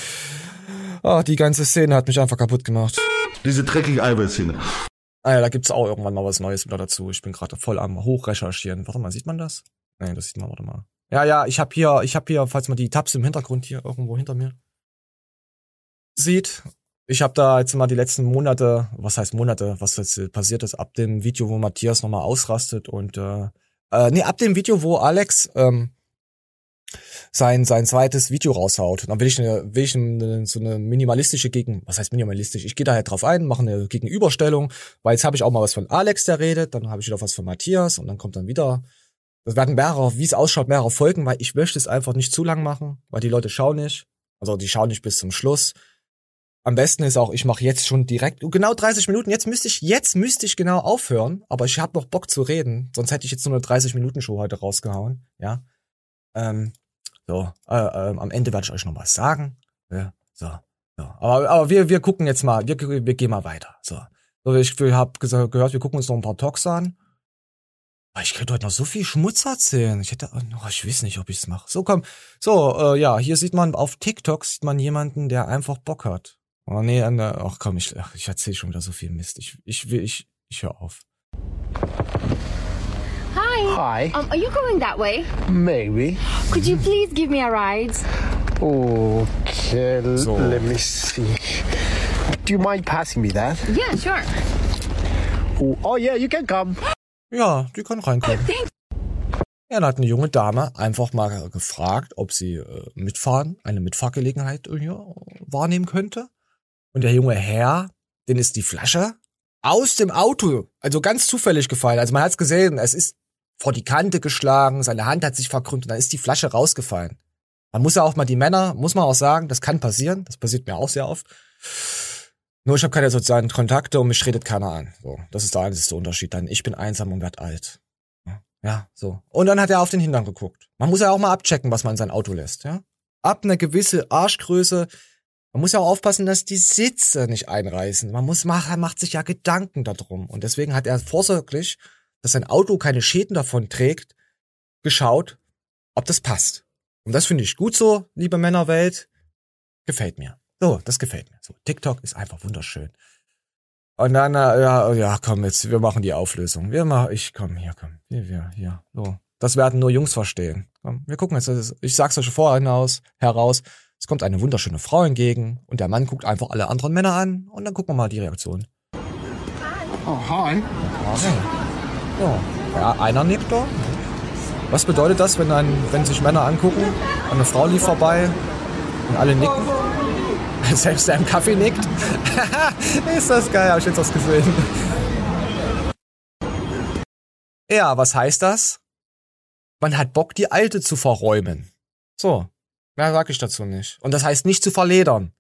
Oh, die ganze Szene hat mich einfach kaputt gemacht. Diese dreckige Eiweißszene. Ah ja, da gibt's auch irgendwann mal was Neues wieder dazu. Ich bin gerade voll am hochrecherchieren. Warte mal, sieht man das? Nein, das sieht man, warte mal. Ja, ja, ich habe hier, ich habe hier, falls man die Tabs im Hintergrund hier irgendwo hinter mir sieht, ich habe da jetzt mal die letzten Monate, was heißt Monate, was jetzt passiert ist, ab dem Video, wo Matthias nochmal ausrastet und äh, äh, nee, ab dem Video, wo Alex ähm, sein sein zweites Video raushaut. Dann will ich eine, will ich eine, so eine minimalistische Gegen, was heißt minimalistisch? Ich gehe da halt drauf ein, mache eine Gegenüberstellung, weil jetzt habe ich auch mal was von Alex, der redet, dann habe ich wieder was von Matthias und dann kommt dann wieder. Das werden mehrere, wie es ausschaut, mehrere Folgen, weil ich möchte es einfach nicht zu lang machen, weil die Leute schauen nicht. Also die schauen nicht bis zum Schluss. Am besten ist auch, ich mache jetzt schon direkt genau 30 Minuten. Jetzt müsste ich jetzt müsste ich genau aufhören, aber ich habe noch Bock zu reden. Sonst hätte ich jetzt nur eine 30 Minuten Show heute rausgehauen. Ja. Ähm, so. Äh, äh, am Ende werde ich euch noch was sagen. Ja. So. so. Aber, aber wir wir gucken jetzt mal. Wir wir gehen mal weiter. So. So ich habe gehört, wir gucken uns noch ein paar Talks an. Ah, Ich könnte heute noch so viel Schmutz erzählen. Ich hätte, oh, ich weiß nicht, ob ich's mache. So, komm. So, äh, ja, hier sieht man auf TikTok sieht man jemanden, der einfach Bock hat. Oh nee, ach komm, ich, ach, ich erzähle schon wieder so viel Mist. Ich, ich will, ich, ich höre auf. Hi. Hi. Um, are you going that way? Maybe. Could you please give me a ride? Okay, So. let me see. Do you mind passing me that? Yeah, sure. Oh, oh yeah, you can come. Ja, die kann reinkommen. Ja, da hat eine junge Dame einfach mal gefragt, ob sie äh, mitfahren, eine Mitfahrgelegenheit äh, hier wahrnehmen könnte. Und der junge Herr, den ist die Flasche aus dem Auto, also ganz zufällig gefallen. Also man hat's gesehen, es ist vor die Kante geschlagen, seine Hand hat sich verkrümmt und dann ist die Flasche rausgefallen. Man muss ja auch mal die Männer, muss man auch sagen, das kann passieren, das passiert mir auch sehr oft. Nur ich habe keine sozialen Kontakte und mich redet keiner an. So, das ist der einzige Unterschied. Dann ich bin einsam und werd alt. Ja, so. Und dann hat er auf den Hintern geguckt. Man muss ja auch mal abchecken, was man in sein Auto lässt, ja? Ab eine gewisse Arschgröße. Man muss ja auch aufpassen, dass die Sitze nicht einreißen. Man muss er macht sich ja Gedanken darum. Und deswegen hat er vorsorglich, dass sein Auto keine Schäden davon trägt, geschaut, ob das passt. Und das finde ich gut so, liebe Männerwelt. Gefällt mir. So, das gefällt mir. So, TikTok ist einfach wunderschön. Und dann, äh, ja, ja, komm jetzt, wir machen die Auflösung. Wir machen, ich komm, hier, komm, hier, wir, hier, so. Das werden nur Jungs verstehen. Komm, wir gucken jetzt, ich sag's euch vorher hinaus, heraus. Es kommt eine wunderschöne Frau entgegen und der Mann guckt einfach alle anderen Männer an und dann gucken wir mal die Reaktion. Oh, hi. Ja, einer nickt da. Was bedeutet das, wenn dann, wenn sich Männer angucken eine Frau lief vorbei und alle nicken? [laughs] Selbst der im Kaffee nickt. [laughs] ist das geil, hab ich jetzt was gesehen. Ja, was heißt das? Man hat Bock, die alte zu verräumen. So, mehr sag ich dazu nicht. Und das heißt nicht zu verledern.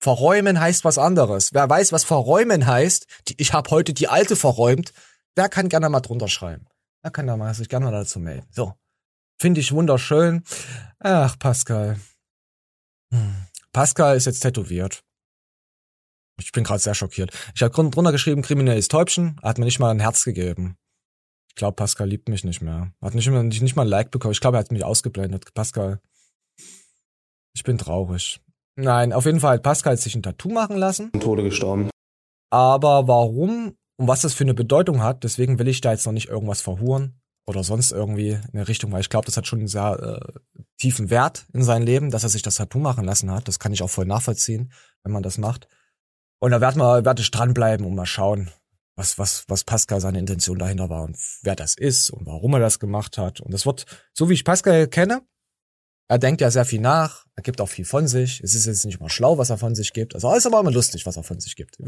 Verräumen heißt was anderes. Wer weiß, was verräumen heißt, die, ich habe heute die alte verräumt, der kann gerne mal drunter schreiben. Der kann da mal sich gerne mal dazu melden. So. Finde ich wunderschön. Ach, Pascal. Hm. Pascal ist jetzt tätowiert. Ich bin gerade sehr schockiert. Ich habe drunter geschrieben, kriminelles Täubchen. Hat mir nicht mal ein Herz gegeben. Ich glaube, Pascal liebt mich nicht mehr. Hat nicht, nicht, nicht mal ein Like bekommen. Ich glaube, er hat mich ausgeblendet. Pascal. Ich bin traurig. Nein, auf jeden Fall hat Pascal sich ein Tattoo machen lassen. Tode gestorben. Aber warum und was das für eine Bedeutung hat, deswegen will ich da jetzt noch nicht irgendwas verhuren oder sonst irgendwie in eine Richtung, weil ich glaube, das hat schon einen sehr äh, tiefen Wert in seinem Leben, dass er sich das Tattoo machen lassen hat. Das kann ich auch voll nachvollziehen, wenn man das macht. Und da werd mal, werd ich dranbleiben und mal schauen, was, was, was Pascal seine Intention dahinter war und wer das ist und warum er das gemacht hat. Und das wird, so wie ich Pascal kenne, er denkt ja sehr viel nach, er gibt auch viel von sich. Es ist jetzt nicht immer schlau, was er von sich gibt. Also ist aber immer lustig, was er von sich gibt.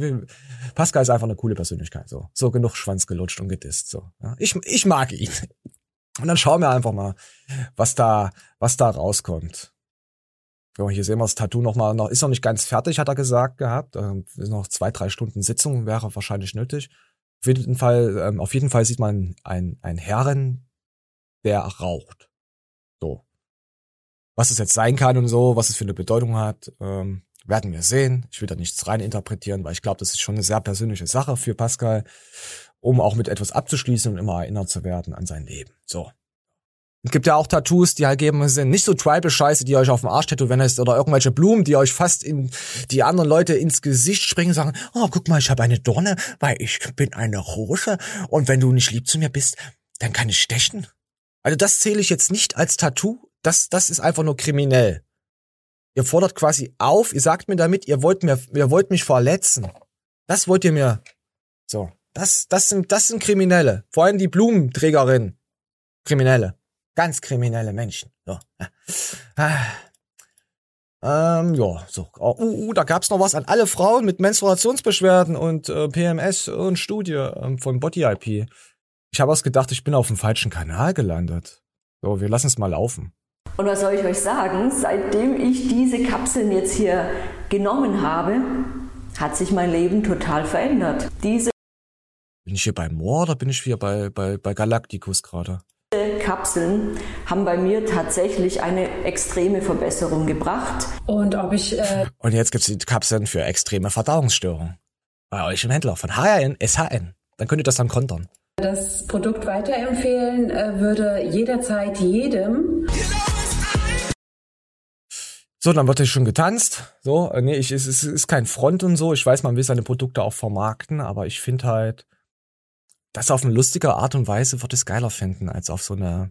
Pascal ist einfach eine coole Persönlichkeit. So, so genug Schwanz gelutscht und gedisst. So, ja. ich, ich mag ihn. Und dann schauen wir einfach mal, was da, was da rauskommt. So, hier sehen wir das Tattoo noch mal. Noch ist noch nicht ganz fertig, hat er gesagt gehabt. Ähm, ist noch zwei, drei Stunden Sitzung wäre wahrscheinlich nötig. Auf jeden Fall, ähm, auf jeden Fall sieht man ein, ein Herren, der raucht. Was es jetzt sein kann und so, was es für eine Bedeutung hat, ähm, werden wir sehen. Ich will da nichts rein interpretieren, weil ich glaube, das ist schon eine sehr persönliche Sache für Pascal, um auch mit etwas abzuschließen und immer erinnert zu werden an sein Leben. So. Es gibt ja auch Tattoos, die halt geben sind nicht so Tribal-Scheiße, die euch auf dem Arsch tätowieren lässt oder irgendwelche Blumen, die euch fast in die anderen Leute ins Gesicht springen und sagen, oh, guck mal, ich habe eine Dorne, weil ich bin eine Rose und wenn du nicht lieb zu mir bist, dann kann ich stechen. Also das zähle ich jetzt nicht als Tattoo, das, das ist einfach nur kriminell. Ihr fordert quasi auf, ihr sagt mir damit, ihr wollt mir, ihr wollt mich verletzen. Das wollt ihr mir. So. Das, das sind, das sind Kriminelle. Vor allem die Blumenträgerin. Kriminelle. Ganz kriminelle Menschen. So. Ah. Ähm, ja, so. Oh, uh, uh, da gab's noch was an alle Frauen mit Menstruationsbeschwerden und äh, PMS und Studie ähm, von Body IP. Ich habe was gedacht, ich bin auf dem falschen Kanal gelandet. So, wir lassen es mal laufen. Und was soll ich euch sagen? Seitdem ich diese Kapseln jetzt hier genommen habe, hat sich mein Leben total verändert. Diese Bin ich hier bei Moor oder bin ich hier bei, bei, bei Galacticus gerade? Kapseln haben bei mir tatsächlich eine extreme Verbesserung gebracht. Und ob ich. Äh Und jetzt gibt's die Kapseln für extreme Verdauungsstörungen. Bei euch im Händler von HRN, SHN. Dann könnt ihr das dann kontern. Das Produkt weiterempfehlen äh, würde jederzeit jedem. So, dann wird hier schon getanzt. So, äh, nee, ich, es, es ist kein Front und so. Ich weiß, man will seine Produkte auch vermarkten, aber ich finde halt, das auf eine lustige Art und Weise wird es geiler finden, als auf so eine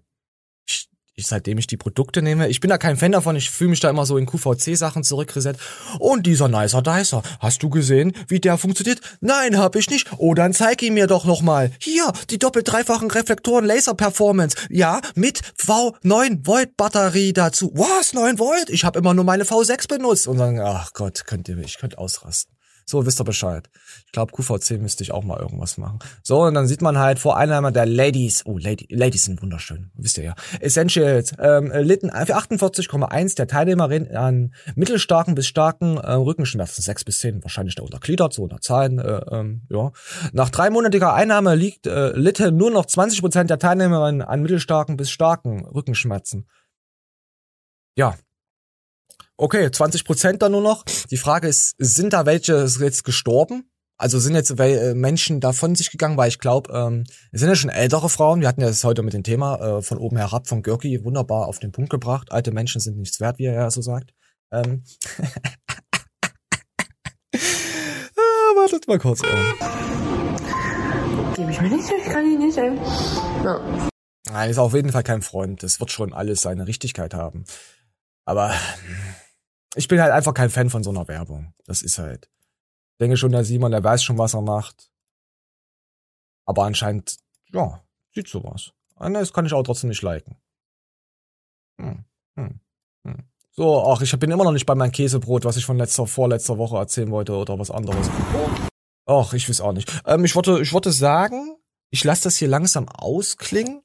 ich, seitdem ich die Produkte nehme, ich bin da kein Fan davon, ich fühle mich da immer so in QVC-Sachen zurückreset. Und dieser Nicer Dicer, hast du gesehen, wie der funktioniert? Nein, hab ich nicht. Oh, dann zeig ihn mir doch nochmal. Hier, die doppelt dreifachen Reflektoren Laser Performance. Ja, mit V9 Volt Batterie dazu. Was, 9 Volt? Ich habe immer nur meine V6 benutzt. Und dann, ach Gott, könnt ihr, ich könnte ausrasten. So, wisst ihr Bescheid. Ich glaube, QVC müsste ich auch mal irgendwas machen. So, und dann sieht man halt vor Einnahme der Ladies. Oh, Lady, Ladies sind wunderschön. Wisst ihr ja. Essentials. Ähm, litten für 48,1 der Teilnehmerin an mittelstarken bis starken äh, Rückenschmerzen. 6 bis 10 wahrscheinlich da untergliedert, so unter Zahlen. Äh, ähm, ja. Nach dreimonatiger Einnahme liegt äh, litten nur noch 20% der Teilnehmerinnen an mittelstarken bis starken Rückenschmerzen. Ja, Okay, 20 Prozent da nur noch. Die Frage ist, sind da welche jetzt gestorben? Also sind jetzt äh, Menschen da von sich gegangen, weil ich glaube, ähm, es sind ja schon ältere Frauen. Wir hatten ja das heute mit dem Thema äh, von oben herab von Görki wunderbar auf den Punkt gebracht. Alte Menschen sind nichts wert, wie er ja so sagt. Ähm. [laughs] ah, wartet mal kurz. Gebe ich mir nicht, ich kann ihn nicht, ey. Ja. Nein, ist auf jeden Fall kein Freund. Das wird schon alles seine Richtigkeit haben. Aber ich bin halt einfach kein Fan von so einer Werbung. Das ist halt. Ich denke schon, der Simon, der weiß schon, was er macht. Aber anscheinend, ja, sieht sowas. Ah, das kann ich auch trotzdem nicht liken. Hm, hm, hm. So, ach, ich bin immer noch nicht bei meinem Käsebrot, was ich von letzter, vorletzter Woche erzählen wollte oder was anderes. Ach, ich weiß auch nicht. Ähm, ich wollte, ich wollte sagen, ich lasse das hier langsam ausklingen.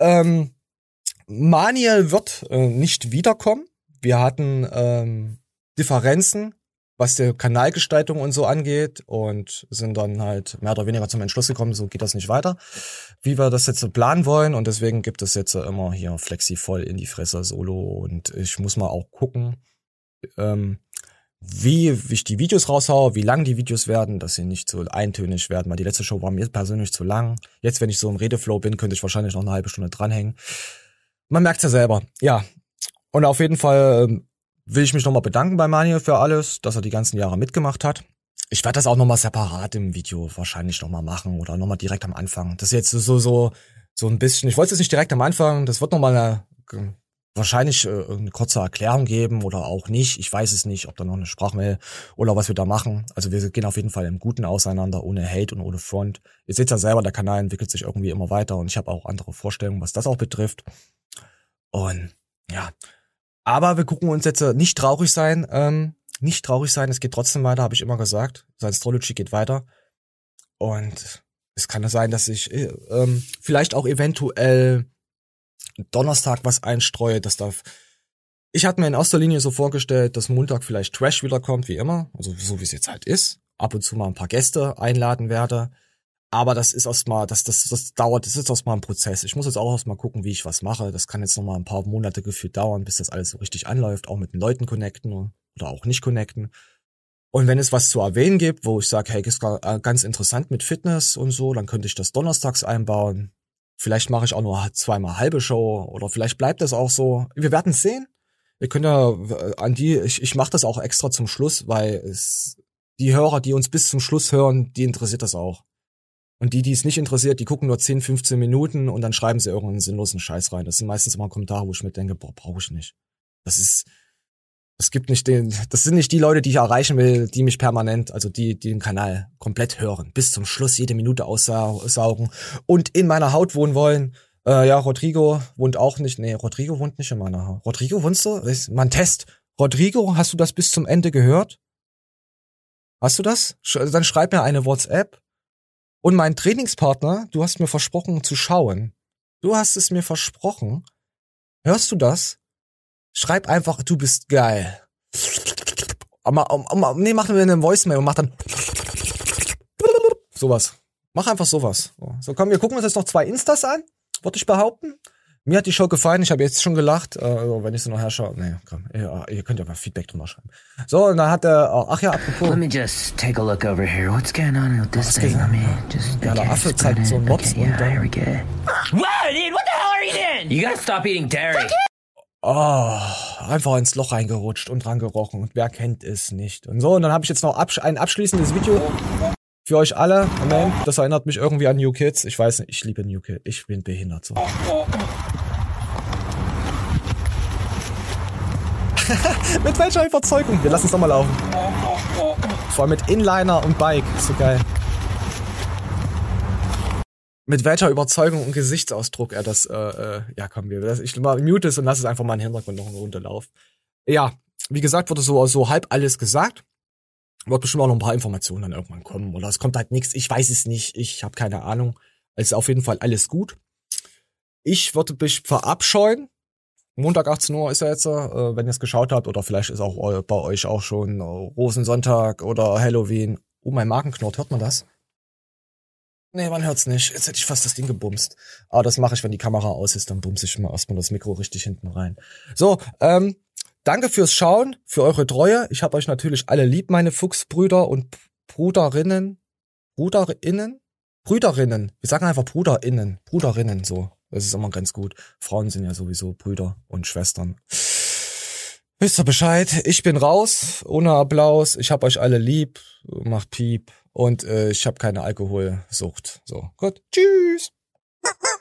Ähm, Maniel wird äh, nicht wiederkommen. Wir hatten ähm, Differenzen, was der Kanalgestaltung und so angeht und sind dann halt mehr oder weniger zum Entschluss gekommen, so geht das nicht weiter, wie wir das jetzt so planen wollen und deswegen gibt es jetzt immer hier Flexi voll in die Fresse Solo und ich muss mal auch gucken, ähm, wie, wie ich die Videos raushaue, wie lang die Videos werden, dass sie nicht so eintönig werden, weil die letzte Show war mir persönlich zu lang. Jetzt, wenn ich so im Redeflow bin, könnte ich wahrscheinlich noch eine halbe Stunde dranhängen. Man merkt's ja selber. Ja, und auf jeden Fall ähm, will ich mich nochmal bedanken bei Manuel für alles, dass er die ganzen Jahre mitgemacht hat. Ich werde das auch nochmal separat im Video wahrscheinlich nochmal machen oder nochmal direkt am Anfang. Das ist jetzt so, so, so ein bisschen, ich wollte es nicht direkt am Anfang, das wird nochmal eine, wahrscheinlich äh, eine kurze Erklärung geben oder auch nicht. Ich weiß es nicht, ob da noch eine Sprachmail oder was wir da machen. Also wir gehen auf jeden Fall im Guten auseinander, ohne Hate und ohne Front. Ihr seht ja selber, der Kanal entwickelt sich irgendwie immer weiter und ich habe auch andere Vorstellungen, was das auch betrifft. Und ja, aber wir gucken uns jetzt äh, nicht traurig sein, ähm, nicht traurig sein, es geht trotzdem weiter, habe ich immer gesagt. Science-Astrology geht weiter. Und es kann sein, dass ich äh, ähm, vielleicht auch eventuell Donnerstag was einstreue, das darf. Ich hatte mir in erster Linie so vorgestellt, dass Montag vielleicht Trash wiederkommt, wie immer, also so wie es jetzt halt ist. Ab und zu mal ein paar Gäste einladen werde. Aber das ist erstmal, das, das, das dauert, das ist erstmal ein Prozess. Ich muss jetzt auch erstmal gucken, wie ich was mache. Das kann jetzt noch mal ein paar Monate gefühlt dauern, bis das alles so richtig anläuft, auch mit den Leuten connecten oder auch nicht connecten. Und wenn es was zu erwähnen gibt, wo ich sage, hey, ist äh, ganz interessant mit Fitness und so, dann könnte ich das donnerstags einbauen. Vielleicht mache ich auch nur zweimal halbe Show oder vielleicht bleibt das auch so. Wir werden sehen. Wir können ja äh, an die, ich, ich mache das auch extra zum Schluss, weil es die Hörer, die uns bis zum Schluss hören, die interessiert das auch. Und die, die es nicht interessiert, die gucken nur 10, 15 Minuten und dann schreiben sie irgendeinen sinnlosen Scheiß rein. Das sind meistens immer Kommentare, wo ich mir denke, boah, brauche ich nicht. Das ist, das gibt nicht den, das sind nicht die Leute, die ich erreichen will, die mich permanent, also die, die den Kanal komplett hören, bis zum Schluss jede Minute aussaugen und in meiner Haut wohnen wollen. Äh, ja, Rodrigo wohnt auch nicht, nee, Rodrigo wohnt nicht in meiner Haut. Rodrigo wohnst du? Ist mal Test. Rodrigo, hast du das bis zum Ende gehört? Hast du das? Dann schreib mir eine WhatsApp und mein Trainingspartner, du hast mir versprochen zu schauen. Du hast es mir versprochen. Hörst du das? Schreib einfach, du bist geil. Aber, nee, machen wir eine Voicemail und mach dann sowas. Mach einfach sowas. So, komm, wir gucken uns jetzt noch zwei Instas an, würde ich behaupten. Mir hat die Show gefallen, ich habe jetzt schon gelacht, äh, also wenn ich sie noch herschaue. Nee, komm, ihr, ihr könnt ja mal Feedback drunter schreiben. So, und dann hat er, oh, ach ja, apropos. Let me just take a look over here. What's going on with this thing? Let me just. Ja, der Affe zeigt so einen Mops okay, und yeah, here we go. Wow, dude, what the hell are you doing? You gotta stop eating dairy. oh, einfach ins Loch reingerutscht und dran gerochen. Und wer kennt es nicht? Und so, und dann habe ich jetzt noch absch ein abschließendes Video für euch alle. Amen. Das erinnert mich irgendwie an New Kids. Ich weiß nicht, ich liebe New Kids. Ich bin behindert so. [laughs] mit welcher Überzeugung? Wir lassen es nochmal laufen. Vor allem mit Inliner und Bike. So geil. Mit welcher Überzeugung und Gesichtsausdruck er das, äh, äh, ja komm, wir, das, ich mal mute es und lass es einfach mal im Hintergrund noch eine Runde laufen. Ja, wie gesagt, wurde so, so halb alles gesagt. Wird bestimmt auch noch ein paar Informationen dann irgendwann kommen. Oder es kommt halt nichts. Ich weiß es nicht. Ich habe keine Ahnung. Es ist auf jeden Fall alles gut. Ich würde mich verabscheuen. Montag 18 Uhr ist er jetzt, äh, wenn ihr es geschaut habt. Oder vielleicht ist auch eu- bei euch auch schon äh, Rosensonntag oder Halloween. Oh, mein Magen knurrt. Hört man das? Nee, man hört's nicht. Jetzt hätte ich fast das Ding gebumst. Aber das mache ich, wenn die Kamera aus ist. Dann bumse ich mal erstmal das Mikro richtig hinten rein. So, ähm, danke fürs Schauen, für eure Treue. Ich habe euch natürlich alle lieb, meine Fuchsbrüder und Bruderinnen. Bruderinnen? Brüderinnen. Wir sagen einfach Bruderinnen. Bruderinnen, so. Das ist immer ganz gut. Frauen sind ja sowieso Brüder und Schwestern. Wisst ihr Bescheid? Ich bin raus, ohne Applaus. Ich hab euch alle lieb. Macht Piep. Und äh, ich habe keine Alkoholsucht. So, gut. Tschüss. Oh!